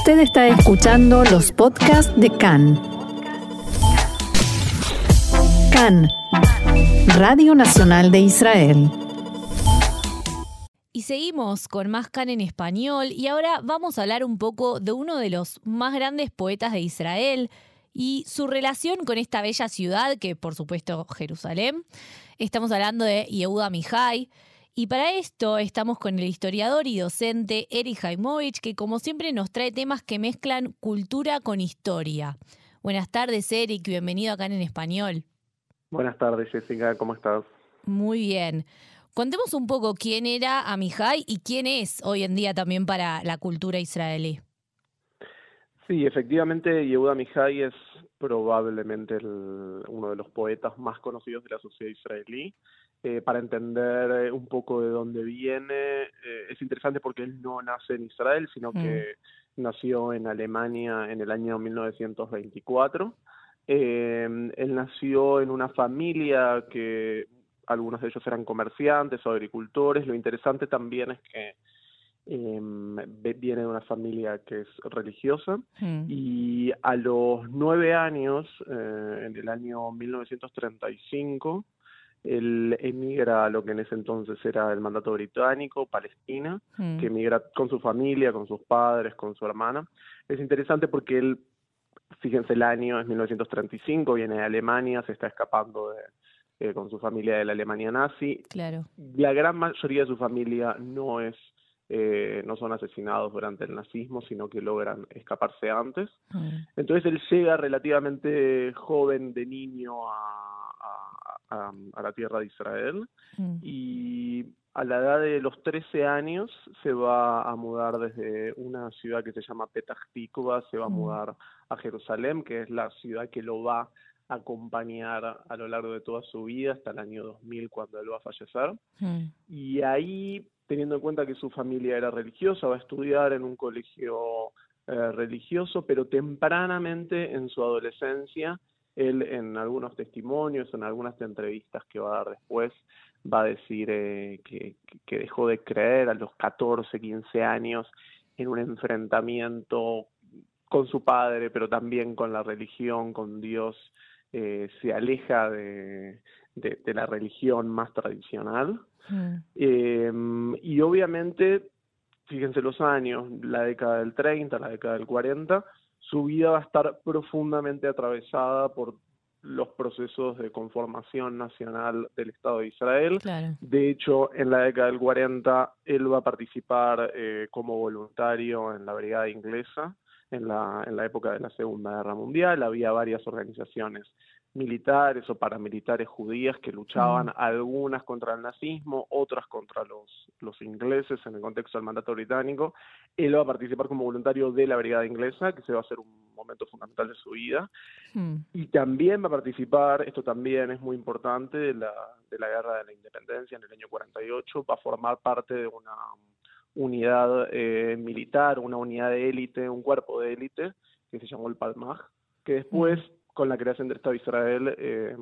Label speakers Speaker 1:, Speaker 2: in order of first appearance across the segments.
Speaker 1: Usted está escuchando los podcasts de CAN. CAN, Radio Nacional de Israel.
Speaker 2: Y seguimos con más CAN en español y ahora vamos a hablar un poco de uno de los más grandes poetas de Israel y su relación con esta bella ciudad que por supuesto Jerusalén. Estamos hablando de Yehuda Mihai. Y para esto estamos con el historiador y docente Eri Jaimovich, que como siempre nos trae temas que mezclan cultura con historia. Buenas tardes, Eric, bienvenido acá en Español.
Speaker 3: Buenas tardes, Jessica, ¿cómo estás?
Speaker 2: Muy bien. Contemos un poco quién era Amihai y quién es hoy en día también para la cultura israelí.
Speaker 3: Sí, efectivamente, Yehuda Amihai es probablemente uno de los poetas más conocidos de la sociedad israelí. Eh, para entender eh, un poco de dónde viene. Eh, es interesante porque él no nace en Israel, sino que mm. nació en Alemania en el año 1924. él nació en una familia que algunos de ellos eran comerciantes o agricultores. Lo interesante también es que em, viene de una familia que es religiosa mm. y a los nueve años, en el año 1935, él emigra a lo que en ese entonces era el mandato británico, Palestina, mm. que emigra con su familia, con sus padres, con su hermana. Es interesante porque él, fíjense el año, es 1935, viene de Alemania, se está escapando de, eh, con su familia de la Alemania nazi.
Speaker 2: Claro.
Speaker 3: La gran mayoría de su familia no es eh, no son asesinados durante el nazismo, sino que logran escaparse antes. Mm. Entonces él llega relativamente joven de niño a, a, la tierra de Israel mm. y a la edad de los 13 años se va a mudar desde una ciudad que se llama Petah Tikva, se va a mm. mudar a Jerusalén, que es la ciudad que lo va a acompañar a lo largo de toda su vida hasta el año 2000 cuando él va a fallecer. Y ahí teniendo en cuenta que su familia era religiosa, va a estudiar en un colegio eh, religioso, pero tempranamente en su adolescencia, él en algunos testimonios, en algunas entrevistas que va a dar después, va a decir eh, que, dejó de creer a los 14, 15 años en un enfrentamiento con su padre, pero también con la religión, con Dios, eh, se aleja de, de, la religión más tradicional. Mm. Em, y obviamente, fíjense los años, la década del 30, la década del 40, su vida va a estar profundamente atravesada por los procesos de conformación nacional del Estado de Israel. De hecho, en la década del 40, él va a participar eh, como voluntario en la brigada inglesa en la, en la época de la Segunda Guerra Mundial. Había varias organizaciones militares o paramilitares judías que luchaban mm. algunas contra el nazismo, otras contra los, los ingleses en el contexto del mandato británico. Él va a participar como voluntario de la brigada inglesa, que se va a hacer un momento fundamental de su vida. Mm. Y también va a participar, esto también es muy importante, de la, de la guerra de la independencia en el año 48, va a formar parte de una unidad eh, militar, una unidad de élite, un cuerpo de élite, que se llamó el Palmaj, que después mm con la creación del Estado de Israel eh,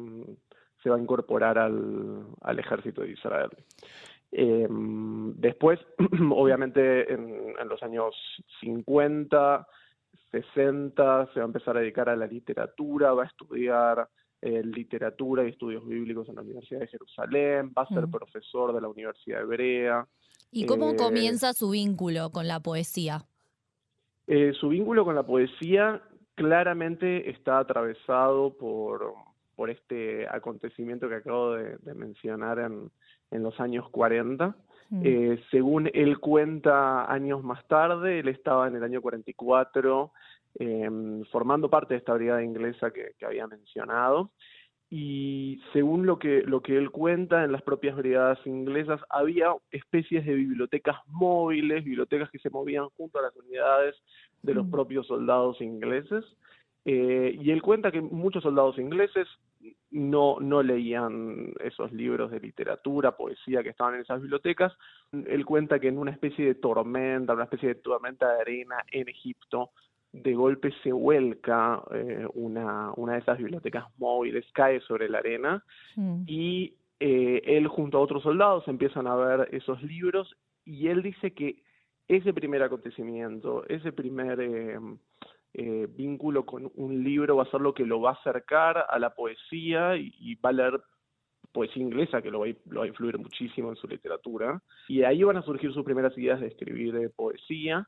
Speaker 3: se va a incorporar al, al ejército de Israel. Eh, después, obviamente, en, los años 50, 60, se va a empezar a dedicar a la literatura, va a estudiar eh, literatura y estudios bíblicos en la Universidad de Jerusalén, va a ser profesor de la Universidad Hebrea.
Speaker 2: ¿Y cómo comienza su vínculo con la poesía?
Speaker 3: su vínculo con la poesía claramente está atravesado por, por este acontecimiento que acabo de, mencionar en, en, los años 40. Mm. Eh, según él cuenta años más tarde, él estaba en el año 44 em, formando parte de esta brigada inglesa que, que, había mencionado. Y según lo que, lo que él cuenta, en las propias brigadas inglesas había especies de bibliotecas móviles, bibliotecas que se movían junto a las unidades de los propios soldados ingleses. Eh, y él cuenta que muchos soldados ingleses no, no leían esos libros de literatura, poesía que estaban en esas bibliotecas. Él cuenta que en una especie de tormenta, una especie de tormenta de arena en Egipto, de golpe se vuelca eh, una, una de esas bibliotecas móviles, cae sobre la arena mm. y eh, él junto a otros soldados empiezan a ver esos libros y él dice que ese primer acontecimiento, ese primer eh, eh, vínculo con un libro va a ser lo que lo va a acercar a la poesía y, va a leer poesía inglesa, que lo va, a, influir muchísimo en su literatura. Y ahí van a surgir sus primeras ideas de escribir poesía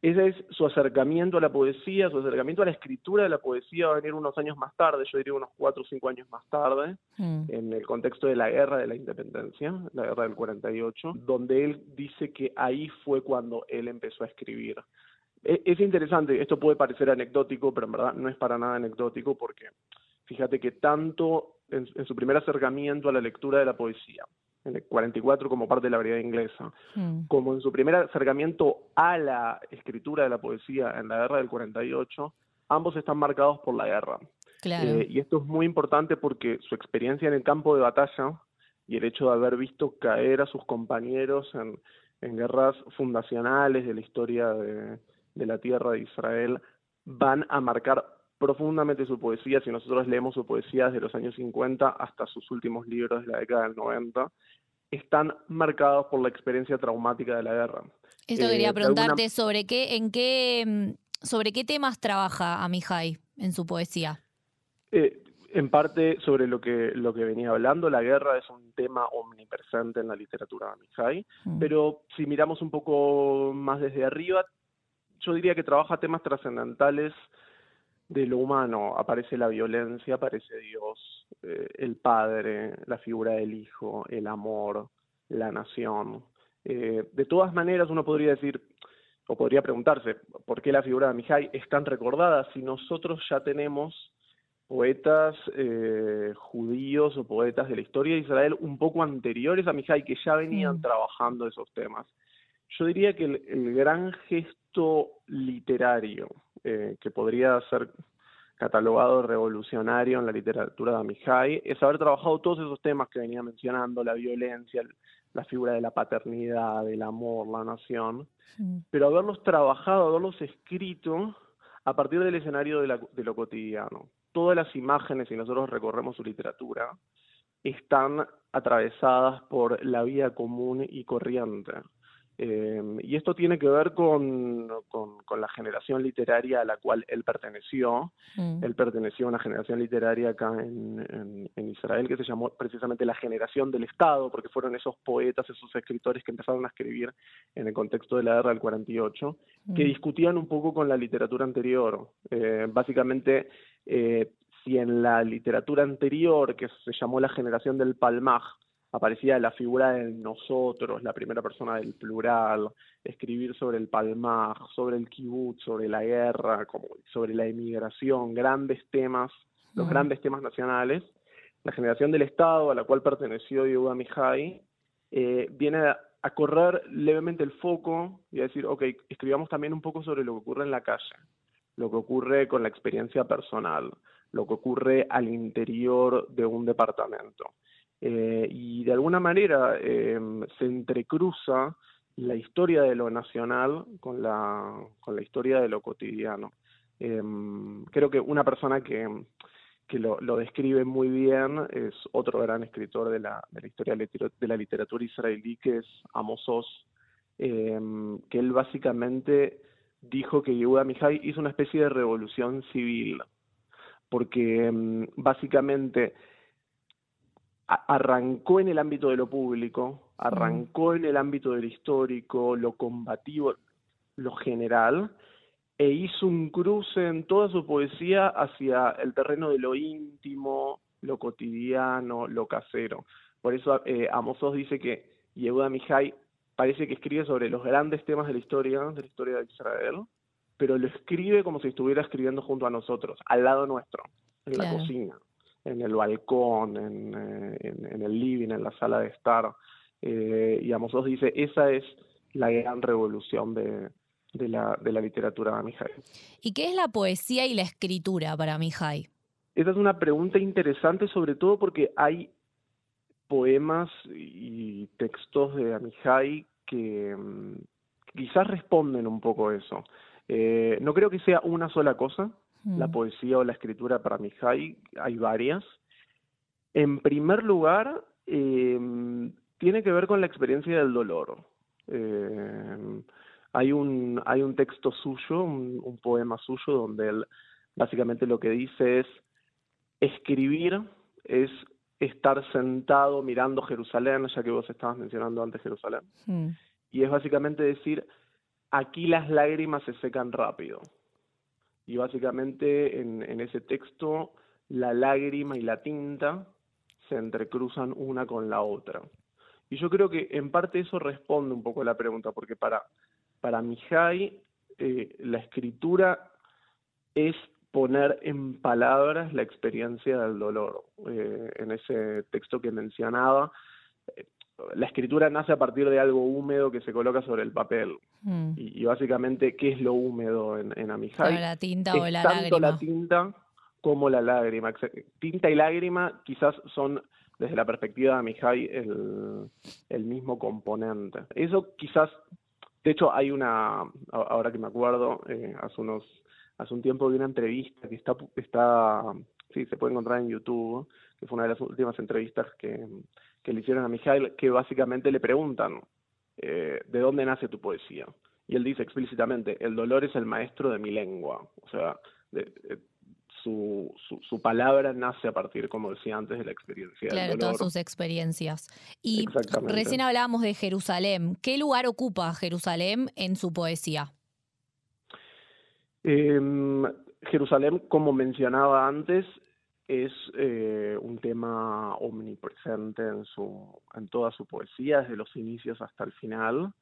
Speaker 3: ese es su acercamiento a la poesía, su acercamiento a la escritura de la poesía va a venir unos años más tarde, yo diría unos cuatro o cinco años más tarde, mm. en el contexto de la guerra de la independencia, la guerra del 48, donde él dice que ahí fue cuando él empezó a escribir. E, es interesante, esto puede parecer anecdótico, pero en verdad no es para nada anecdótico porque fíjate que tanto en su primer acercamiento a la lectura de la poesía, en el 44 como parte de la variedad inglesa, mm. como en su primer acercamiento a la escritura de la poesía en la guerra del 48, ambos están marcados por la guerra. Eh, y esto es muy importante porque su experiencia en el campo de batalla y el hecho de haber visto caer a sus compañeros en, guerras fundacionales de la historia de, de la tierra de Israel van a marcar profundamente su poesía, si nosotros leemos su poesía desde los años 50 hasta sus últimos libros de la década del 90, están marcados por la experiencia traumática de la guerra.
Speaker 2: Esto eh, quería preguntarte sobre qué, en qué, mm, sobre qué temas trabaja Amihai en su poesía.
Speaker 3: Eh, en parte sobre lo que, lo que venía hablando, la guerra es un tema omnipresente en la literatura de Amihai, mm. pero si miramos un poco más desde arriba, yo diría que trabaja temas trascendentales de lo humano. Aparece la violencia, aparece Dios, eh, el Padre, la figura del Hijo, el amor, la nación. Eh, de todas maneras, uno podría decir, o podría preguntarse, ¿por qué la figura de Mihai es tan recordada si nosotros ya tenemos poetas eh, judíos o poetas de la historia de Israel un poco anteriores a Mihai que ya venían trabajando esos temas? Yo diría que el gran gesto literario eh, que podría ser catalogado revolucionario en la literatura de Amihai, es haber trabajado todos esos temas que venía mencionando, la violencia, la figura de la paternidad, del amor, la nación, pero haberlos trabajado, haberlos escrito a partir del escenario de, de lo cotidiano. Todas las imágenes, si nosotros recorremos su literatura, están atravesadas por la vida común y corriente. Eh, y esto tiene que ver con, con, la generación literaria a la cual él perteneció. Mm. Él perteneció a una generación literaria acá en, en, Israel que se llamó precisamente la generación del Estado, porque fueron esos poetas, esos escritores que empezaron a escribir en el contexto de la guerra del 48, que mm. discutían un poco con la literatura anterior. Eh, básicamente, eh, si en la literatura anterior, que se llamó la generación del Palmaj, aparecía la figura de nosotros, la primera persona del plural, escribir sobre el palmaj, sobre el kibbutz, sobre la guerra, como sobre la emigración, grandes temas, los grandes temas nacionales. La generación del Estado a la cual perteneció Yehuda Mihai eh, viene a, a, correr levemente el foco y a decir, ok, escribamos también un poco sobre lo que ocurre en la calle, lo que ocurre con la experiencia personal, lo que ocurre al interior de un departamento. Eh, y de alguna manera em, se entrecruza la historia de lo nacional con la, con la historia de lo cotidiano. Em, creo que una persona que, que lo, lo, describe muy bien es otro gran escritor de la, de la historia de la literatura israelí, que es Amos Oz, em, que él básicamente dijo que Yehuda Mihai hizo una especie de revolución civil, porque básicamente arrancó en el ámbito de lo público, arrancó en el ámbito de lo histórico, lo combativo, lo general, e hizo un cruce en toda su poesía hacia el terreno de lo íntimo, lo cotidiano, lo casero. Por eso eh, Amos dice que Yehuda Mihai parece que escribe sobre los grandes temas de la historia, de la historia de Israel, pero lo escribe como si estuviera escribiendo junto a nosotros, al lado nuestro, en la cocina en el balcón, eh, en, el living, en la sala de estar. Eh, y Amos dice, esa es la gran revolución de, de, la, de la literatura de Mihai.
Speaker 2: ¿Y qué es la poesía y la escritura para Mihai?
Speaker 3: Esa es una pregunta interesante, sobre todo porque hay poemas y textos de Amihai que mm, quizás responden un poco eso. Eh, no creo que sea una sola cosa, la mm. poesía o la escritura para Mihai, hay varias. En primer lugar, em, tiene que ver con la experiencia del dolor. Eh, Hay un, hay un texto suyo, un, poema suyo, donde él básicamente lo que dice es, escribir es estar sentado mirando Jerusalén, ya que vos estabas mencionando antes Jerusalén. Hmm. Y es básicamente decir, aquí las lágrimas se secan rápido. Y básicamente en, ese texto la lágrima y la tinta se entrecruzan una con la otra. Y yo creo que en parte eso responde un poco a la pregunta, porque para, para Mihai eh, la escritura es poner en palabras la experiencia del dolor. Eh, en ese texto que mencionaba, la escritura nace a partir de algo húmedo que se coloca sobre el papel. Mm. Y, básicamente, ¿qué es lo húmedo en, en Amijay?
Speaker 2: La tinta o la
Speaker 3: tanto la tinta como la lágrima. Tinta y lágrima quizás son, desde la perspectiva de Amijay, el, el mismo componente. Eso quizás, de hecho hay una, ahora que me acuerdo, eh, hace unos hace un tiempo vi una entrevista que está, está sí, se puede encontrar en YouTube, que fue una de las últimas entrevistas que, que le hicieron a Mijail, que básicamente le preguntan, eh, ¿de dónde nace tu poesía? Y él dice explícitamente, el dolor es el maestro de mi lengua. O sea, de, su, su, palabra nace a partir, como decía antes, de la experiencia.
Speaker 2: Claro,
Speaker 3: del
Speaker 2: todas sus experiencias. Y recién hablábamos de Jerusalén. ¿Qué lugar ocupa Jerusalén en su poesía?
Speaker 3: Em, Jerusalén, como mencionaba antes, es eh, un tema omnipresente en, su, en toda su poesía, desde los inicios hasta el final.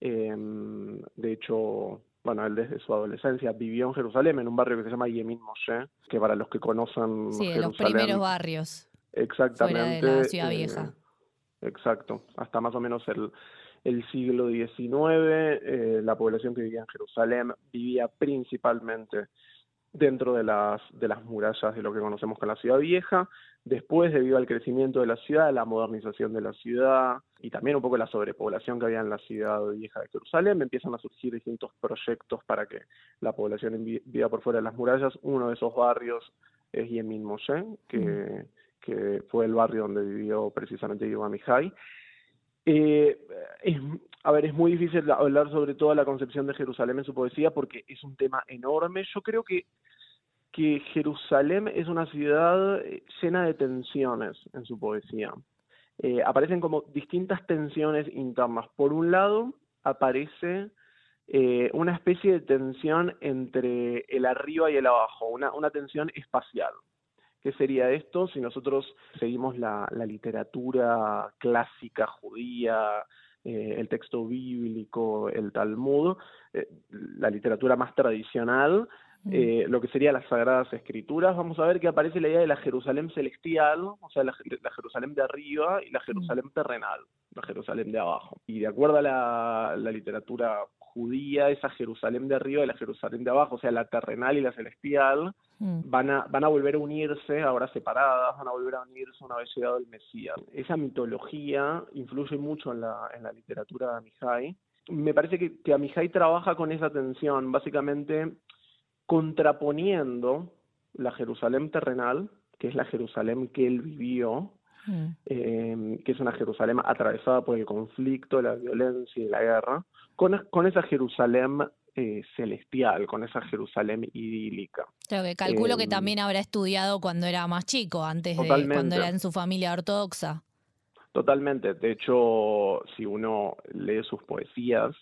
Speaker 3: Em, de hecho, bueno, él desde su adolescencia vivió en Jerusalén, en un barrio que se llama Yemin Moshe, que para los que conocen
Speaker 2: sí, de los primeros barrios.
Speaker 3: Exactamente.
Speaker 2: Fuera de la ciudad eh, vieja.
Speaker 3: exacto, hasta más o menos el, el siglo XIX, eh, la población que vivía en Jerusalén vivía principalmente dentro de las, de las murallas de lo que conocemos como la ciudad vieja. Después, debido al crecimiento de la ciudad, la modernización de la ciudad y también un poco la sobrepoblación que había en la ciudad vieja de Jerusalén, empiezan a surgir distintos proyectos para que la población viva por fuera de las murallas. Uno de esos barrios es Yemin Moshe, que, mm. que fue el barrio donde vivió precisamente Yuval Mihai. Eh, a ver, es muy difícil hablar sobre toda la concepción de Jerusalén en su poesía porque es un tema enorme. Yo creo que que Jerusalén es una ciudad eh, llena de tensiones en su poesía. Eh, aparecen como distintas tensiones internas. Por un lado, aparece eh, una especie de tensión entre el arriba y el abajo, una, una tensión espacial. ¿Qué sería esto si nosotros seguimos la, la literatura clásica judía, el texto bíblico, el Talmud, la literatura más tradicional. Eh, lo que serían las Sagradas Escrituras, vamos a ver que aparece la idea de la Jerusalén celestial, o sea, la, Jerusalén de arriba y la Jerusalén terrenal, la Jerusalén de abajo. Y de acuerdo a la, literatura judía, esa Jerusalén de arriba y la Jerusalén de abajo, o sea, la terrenal y la celestial. Van, a, van a volver a unirse, ahora separadas, van a volver a unirse una vez llegado el Mesías. Esa mitología influye mucho en la, en la literatura de Amijay. Me parece que, que Amijay trabaja con esa tensión, básicamente contraponiendo la Jerusalén terrenal, que es la Jerusalén que él vivió, mm. em, que es una Jerusalén atravesada por el conflicto, la violencia y la guerra, con, con esa Jerusalén eh, celestial, con esa Jerusalén idílica.
Speaker 2: Claro, que calculo que em, también habrá estudiado cuando era más chico, antes de cuando era en su familia ortodoxa.
Speaker 3: Totalmente. De hecho, si uno lee sus poesías,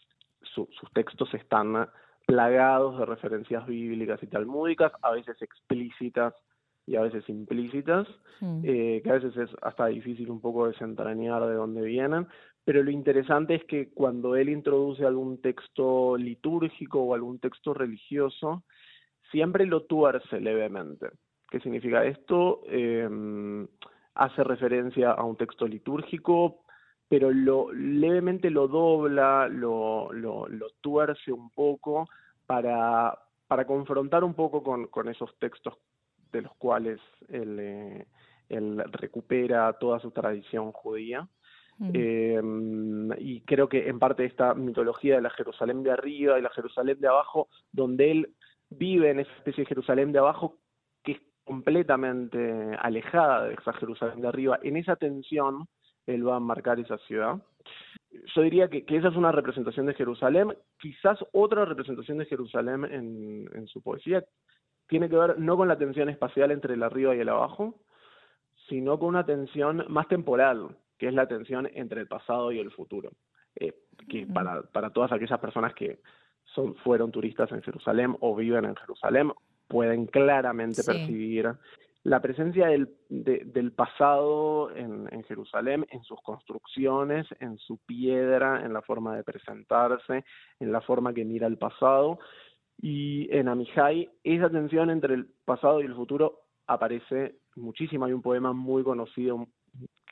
Speaker 3: sus textos están plagados de referencias bíblicas y talmúdicas, a veces explícitas y a veces implícitas, hmm. eh, que a veces es hasta difícil un poco desentrañar de dónde vienen, pero lo interesante es que cuando él introduce algún texto litúrgico o algún texto religioso, siempre lo tuerce levemente. ¿Qué significa esto? Em, hace referencia a un texto litúrgico, pero lo, levemente lo dobla, lo, tuerce un poco para, para confrontar un poco con, esos textos de los cuales él, eh, él recupera toda su tradición judía. Mm. Em, y creo que en parte esta mitología de la Jerusalén de arriba y la Jerusalén de abajo, donde él vive en esa especie de Jerusalén de abajo que es completamente alejada de esa Jerusalén de arriba, en esa tensión él va a marcar esa ciudad. yo diría que, esa es una representación de Jerusalén. Quizás otra representación de Jerusalén en, en, su poesía tiene que ver no con la tensión espacial entre el arriba y el abajo, sino con una tensión más temporal, que es la tensión entre el pasado y el futuro. Eh, que para, para todas aquellas personas que son, fueron turistas en Jerusalén o viven en Jerusalén, pueden claramente percibir la presencia del, del pasado en, en, Jerusalén, en sus construcciones, en su piedra, en la forma de presentarse, en la forma que mira el pasado. Y en Amijay, esa tensión entre el pasado y el futuro aparece muchísimo. Hay un poema muy conocido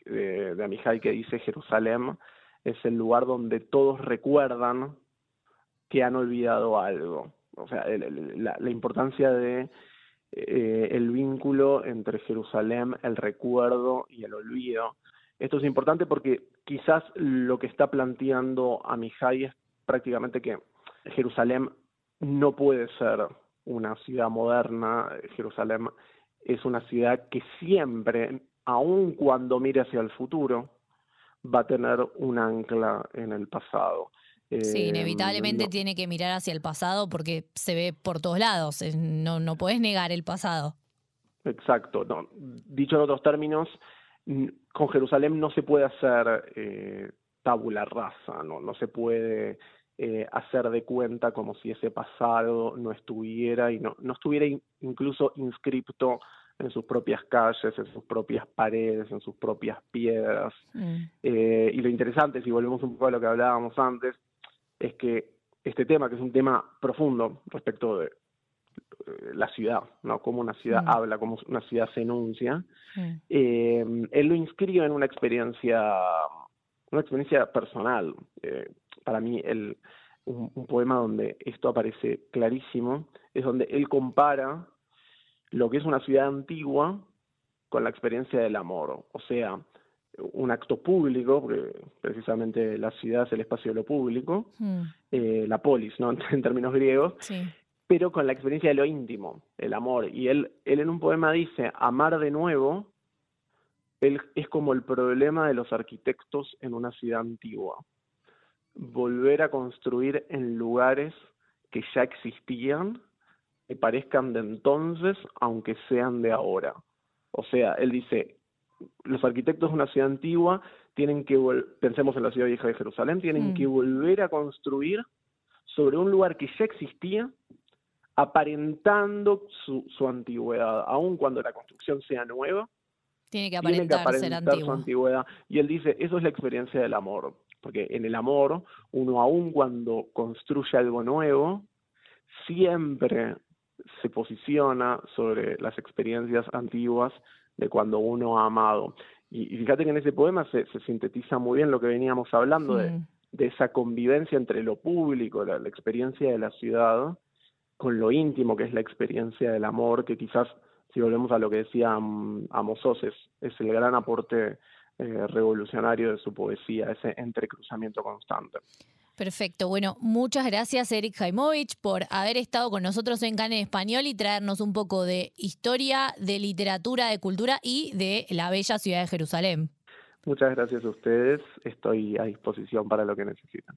Speaker 3: de, de Amijay que dice Jerusalén es el lugar donde todos recuerdan que han olvidado algo. O sea, la, importancia de eh, el vínculo entre Jerusalén, el recuerdo y el olvido. Esto es importante porque quizás lo que está planteando Amijay es prácticamente que Jerusalén no puede ser una ciudad moderna, Jerusalén es una ciudad que siempre, aun cuando mire hacia el futuro, va a tener un ancla en el pasado.
Speaker 2: Sí, eh, inevitablemente tiene que mirar hacia el pasado porque se ve por todos lados, no, no puedes negar el pasado.
Speaker 3: Exacto, no. dicho en otros términos, con Jerusalén no se puede hacer eh, tabula rasa, no, no se puede eh, hacer de cuenta como si ese pasado no estuviera y no, no estuviera incluso inscripto en sus propias calles, en sus propias paredes, en sus propias piedras. Mm. Eh, y lo interesante, si volvemos un poco a lo que hablábamos antes, es que este tema, que es un tema profundo respecto de eh, la ciudad, ¿no? Cómo una ciudad mm. habla, cómo una ciudad se enuncia, mm. eh, él lo inscribe en una experiencia, una experiencia personal. para mí, el, un poema donde esto aparece clarísimo es donde él compara lo que es una ciudad antigua con la experiencia del amor, o sea, un acto público, porque precisamente la ciudad es el espacio de lo público, hmm. eh, la polis, ¿no? en términos griegos, pero con la experiencia de lo íntimo, el amor. Y él, él en un poema dice, amar de nuevo él, es como el problema de los arquitectos en una ciudad antigua. Volver a construir en lugares que ya existían que parezcan de entonces, aunque sean de ahora. O sea, él dice, los arquitectos de una ciudad antigua tienen que, pensemos en la ciudad vieja de Jerusalén, tienen mm. que volver a construir sobre un lugar que ya existía, aparentando su, su antigüedad, aun cuando la construcción sea nueva.
Speaker 2: Tiene que aparentar,
Speaker 3: su antigüedad. Y él dice, eso es la experiencia del amor, porque en el amor, uno aun cuando construye algo nuevo, siempre se posiciona sobre las experiencias antiguas de cuando uno ha amado. Y, fíjate que en ese poema se, sintetiza muy bien lo que veníamos hablando de, de, esa convivencia entre lo público, la, experiencia de la ciudad, con lo íntimo que es la experiencia del amor, que quizás, si volvemos a lo que decía um, Amos es, es el gran aporte eh, revolucionario de su poesía, ese entrecruzamiento constante.
Speaker 2: Perfecto. Bueno, muchas gracias, Eric Jaimovich, por haber estado con nosotros en Can en Español y traernos un poco de historia, de literatura, de cultura y de la bella ciudad de Jerusalén.
Speaker 3: Muchas gracias a ustedes. Estoy a disposición para lo que necesitan.